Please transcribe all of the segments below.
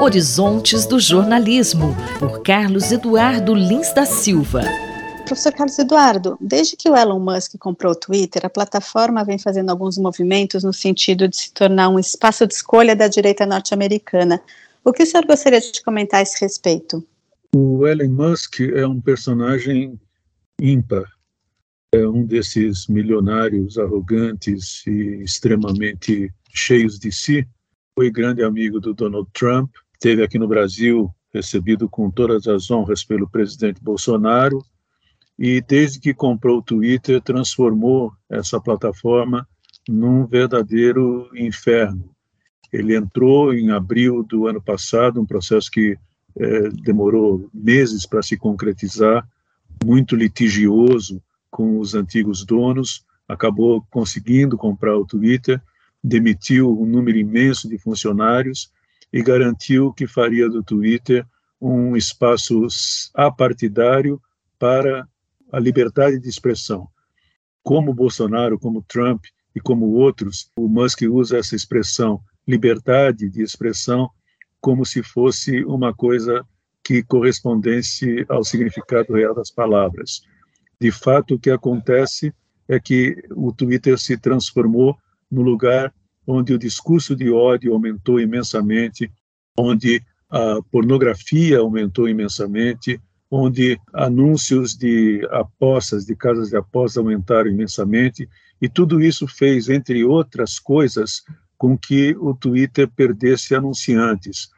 Horizontes do Jornalismo, por Carlos Eduardo Lins da Silva. Professor Carlos Eduardo, desde que o Elon Musk comprou o Twitter, a plataforma vem fazendo alguns movimentos no sentido de se tornar um espaço de escolha da direita norte-americana. O que o senhor gostaria de comentar a esse respeito? O Elon Musk é um personagem ímpar. É um desses milionários arrogantes e extremamente cheios de si. Foi grande amigo do Donald Trump, esteve aqui no Brasil recebido com todas as honras pelo presidente Bolsonaro e desde que comprou o Twitter transformou essa plataforma num verdadeiro inferno. Ele entrou em abril do ano passado, um processo que eh, demorou meses para se concretizar, muito litigioso com os antigos donos, acabou conseguindo comprar o Twitter, demitiu um número imenso de funcionários e garantiu que faria do Twitter um espaço apartidário para a liberdade de expressão. Como Bolsonaro, como Trump e como outros, o Musk usa essa expressão liberdade de expressão como se fosse uma coisa que correspondesse ao significado real das palavras. De fato, o que acontece é que o Twitter se transformou no lugar onde o discurso de ódio aumentou imensamente, onde a pornografia aumentou imensamente, onde anúncios de apostas, de casas de apostas aumentaram imensamente, e tudo isso fez, entre outras coisas, com que o Twitter perdesse anunciantes.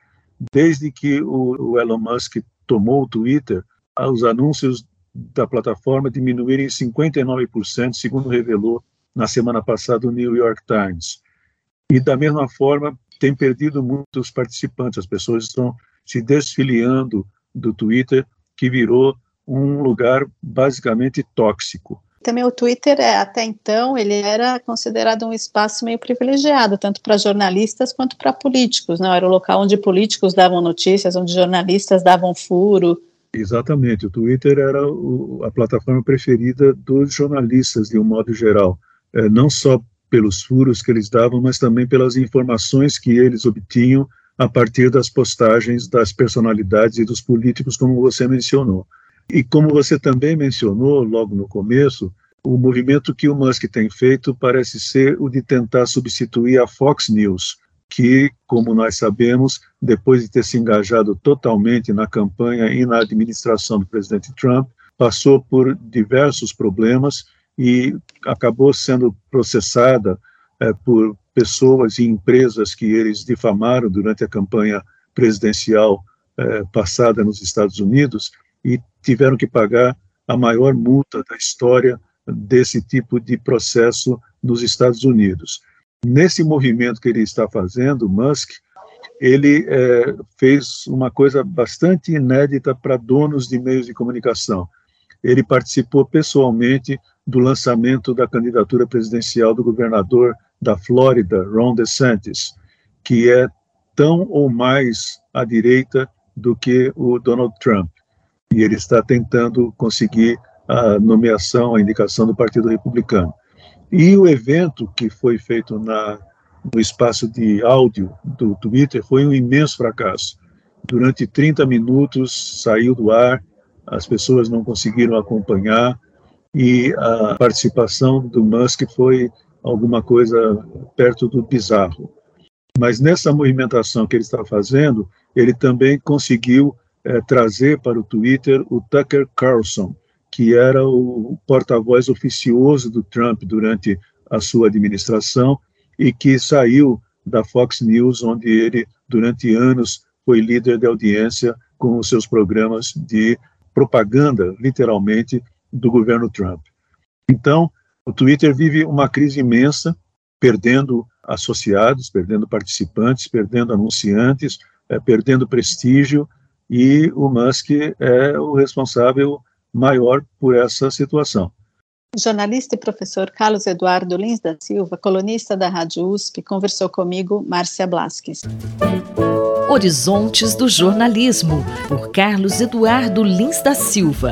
Desde que o Elon Musk tomou o Twitter, os anúncios da plataforma diminuíram em 59%, segundo revelou na semana passada o New York Times. E da mesma forma, tem perdido muitos participantes, as pessoas estão se desfiliando do Twitter, que virou um lugar basicamente tóxico. Também o Twitter, é, até então, ele era considerado um espaço meio privilegiado, tanto para jornalistas quanto para políticos. Não? Era o local onde políticos davam notícias, onde jornalistas davam furo. Exatamente, o Twitter era o, a plataforma preferida dos jornalistas, de um modo geral. É, não só pelos furos que eles davam, mas também pelas informações que eles obtinham a partir das postagens das personalidades e dos políticos, como você mencionou. E como você também mencionou logo no começo, o movimento que o Musk tem feito parece ser o de tentar substituir a Fox News, que, como nós sabemos, depois de ter se engajado totalmente na campanha e na administração do presidente Trump, passou por diversos problemas e acabou sendo processada é, por pessoas e empresas que eles difamaram durante a campanha presidencial é, passada nos Estados Unidos e tiveram que pagar a maior multa da história desse tipo de processo nos Estados Unidos. Nesse movimento que ele está fazendo, Musk, ele é, fez uma coisa bastante inédita para donos de meios de comunicação. Ele participou pessoalmente do lançamento da candidatura presidencial do governador da Flórida, Ron DeSantis, que é tão ou mais à direita do que o Donald Trump. E ele está tentando conseguir a nomeação, a indicação do Partido Republicano. E o evento que foi feito na, no espaço de áudio do Twitter foi um imenso fracasso. Durante 30 minutos saiu do ar, as pessoas não conseguiram acompanhar, e a participação do Musk foi alguma coisa perto do bizarro. Mas nessa movimentação que ele está fazendo, ele também conseguiu é, trazer para o Twitter o Tucker Carlson, que era o porta-voz oficioso do Trump durante a sua administração e que saiu da Fox News, onde ele, durante anos, foi líder de audiência com os seus programas de propaganda, literalmente, do governo Trump. Então, o Twitter vive uma crise imensa, perdendo associados, perdendo participantes, perdendo anunciantes, é, perdendo prestígio, e o Musk é o responsável maior por essa situação. Jornalista e professor Carlos Eduardo Lins da Silva, colunista da Rádio USP, conversou comigo, Márcia Blasques. Horizontes do Jornalismo, por Carlos Eduardo Lins da Silva.